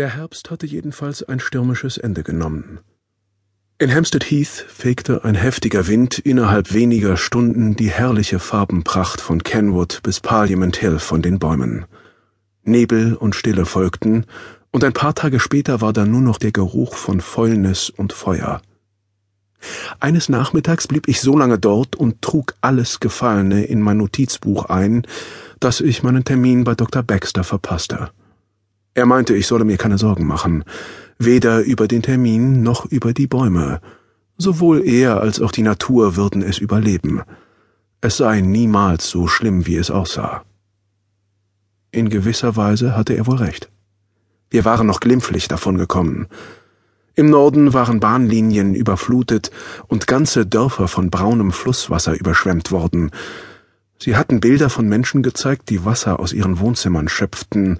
Der Herbst hatte jedenfalls ein stürmisches Ende genommen. In Hampstead Heath fegte ein heftiger Wind innerhalb weniger Stunden die herrliche Farbenpracht von Kenwood bis Parliament Hill von den Bäumen. Nebel und Stille folgten, und ein paar Tage später war da nur noch der Geruch von Fäulnis und Feuer. Eines Nachmittags blieb ich so lange dort und trug alles Gefallene in mein Notizbuch ein, dass ich meinen Termin bei Dr. Baxter verpasste. Er meinte, ich solle mir keine Sorgen machen, weder über den Termin noch über die Bäume. Sowohl er als auch die Natur würden es überleben. Es sei niemals so schlimm, wie es aussah. In gewisser Weise hatte er wohl recht. Wir waren noch glimpflich davongekommen. Im Norden waren Bahnlinien überflutet und ganze Dörfer von braunem Flusswasser überschwemmt worden. Sie hatten Bilder von Menschen gezeigt, die Wasser aus ihren Wohnzimmern schöpften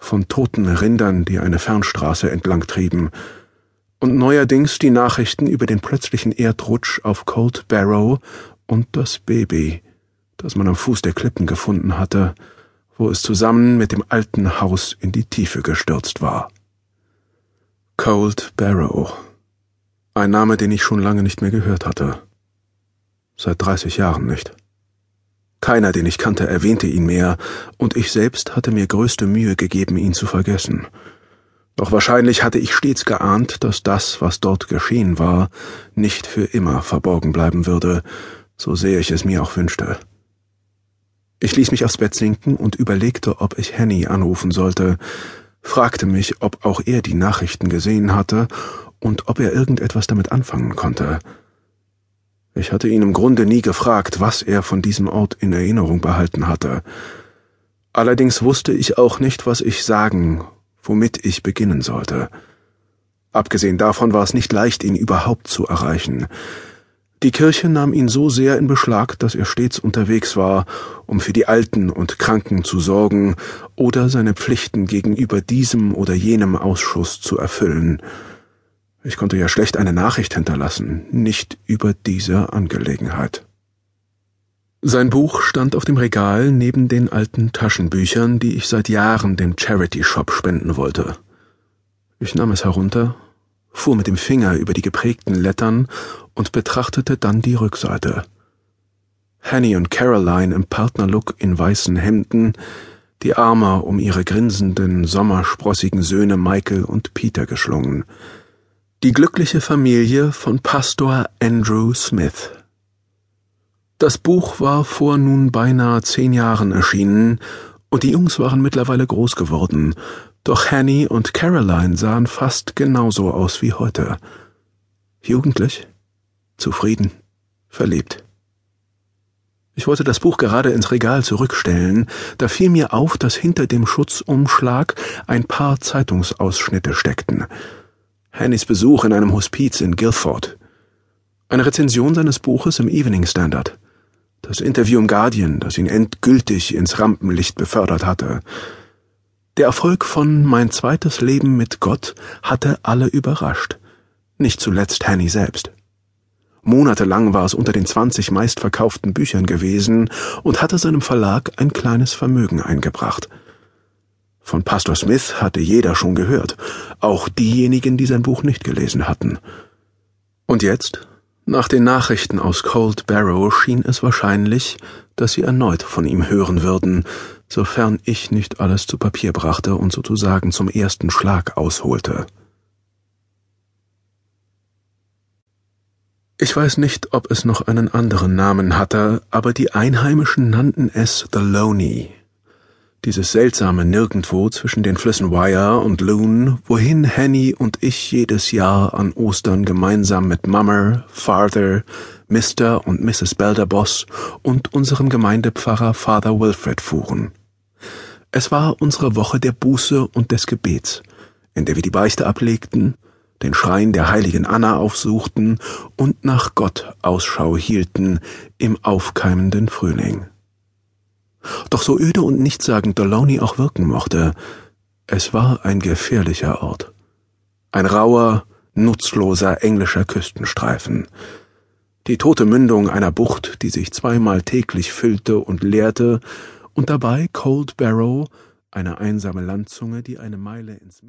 von toten Rindern, die eine Fernstraße entlang trieben, und neuerdings die Nachrichten über den plötzlichen Erdrutsch auf Cold Barrow und das Baby, das man am Fuß der Klippen gefunden hatte, wo es zusammen mit dem alten Haus in die Tiefe gestürzt war. Cold Barrow. Ein Name, den ich schon lange nicht mehr gehört hatte. Seit dreißig Jahren nicht. Keiner, den ich kannte, erwähnte ihn mehr, und ich selbst hatte mir größte Mühe gegeben, ihn zu vergessen. Doch wahrscheinlich hatte ich stets geahnt, dass das, was dort geschehen war, nicht für immer verborgen bleiben würde, so sehr ich es mir auch wünschte. Ich ließ mich aufs Bett sinken und überlegte, ob ich Henny anrufen sollte, fragte mich, ob auch er die Nachrichten gesehen hatte und ob er irgendetwas damit anfangen konnte. Ich hatte ihn im Grunde nie gefragt, was er von diesem Ort in Erinnerung behalten hatte. Allerdings wusste ich auch nicht, was ich sagen, womit ich beginnen sollte. Abgesehen davon war es nicht leicht, ihn überhaupt zu erreichen. Die Kirche nahm ihn so sehr in Beschlag, dass er stets unterwegs war, um für die Alten und Kranken zu sorgen oder seine Pflichten gegenüber diesem oder jenem Ausschuss zu erfüllen. Ich konnte ja schlecht eine Nachricht hinterlassen, nicht über diese Angelegenheit. Sein Buch stand auf dem Regal neben den alten Taschenbüchern, die ich seit Jahren dem Charity Shop spenden wollte. Ich nahm es herunter, fuhr mit dem Finger über die geprägten Lettern und betrachtete dann die Rückseite. Hanny und Caroline im Partnerlook in weißen Hemden, die Arme um ihre grinsenden, sommersprossigen Söhne Michael und Peter geschlungen – die glückliche Familie von Pastor Andrew Smith. Das Buch war vor nun beinahe zehn Jahren erschienen, und die Jungs waren mittlerweile groß geworden, doch Hanny und Caroline sahen fast genauso aus wie heute. Jugendlich, zufrieden, verliebt. Ich wollte das Buch gerade ins Regal zurückstellen, da fiel mir auf, dass hinter dem Schutzumschlag ein paar Zeitungsausschnitte steckten. Hannys Besuch in einem Hospiz in Guilford, eine Rezension seines Buches im Evening Standard, das Interview im Guardian, das ihn endgültig ins Rampenlicht befördert hatte. Der Erfolg von Mein zweites Leben mit Gott hatte alle überrascht, nicht zuletzt Hanny selbst. Monatelang war es unter den zwanzig meistverkauften Büchern gewesen und hatte seinem Verlag ein kleines Vermögen eingebracht – von Pastor Smith hatte jeder schon gehört, auch diejenigen, die sein Buch nicht gelesen hatten. Und jetzt, nach den Nachrichten aus Cold Barrow, schien es wahrscheinlich, dass sie erneut von ihm hören würden, sofern ich nicht alles zu Papier brachte und sozusagen zum ersten Schlag ausholte. Ich weiß nicht, ob es noch einen anderen Namen hatte, aber die Einheimischen nannten es The Loney, dieses seltsame Nirgendwo zwischen den Flüssen Wyre und Loon, wohin Henny und ich jedes Jahr an Ostern gemeinsam mit Mummer, Father, Mr. und Mrs. Belderboss und unserem Gemeindepfarrer Father Wilfred fuhren. Es war unsere Woche der Buße und des Gebets, in der wir die Beichte ablegten, den Schrein der heiligen Anna aufsuchten und nach Gott Ausschau hielten im aufkeimenden Frühling. Doch so öde und nichtssagend Doloney auch wirken mochte, es war ein gefährlicher Ort. Ein rauer, nutzloser englischer Küstenstreifen. Die tote Mündung einer Bucht, die sich zweimal täglich füllte und leerte, und dabei Cold Barrow, eine einsame Landzunge, die eine Meile ins Meer